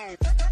Oh.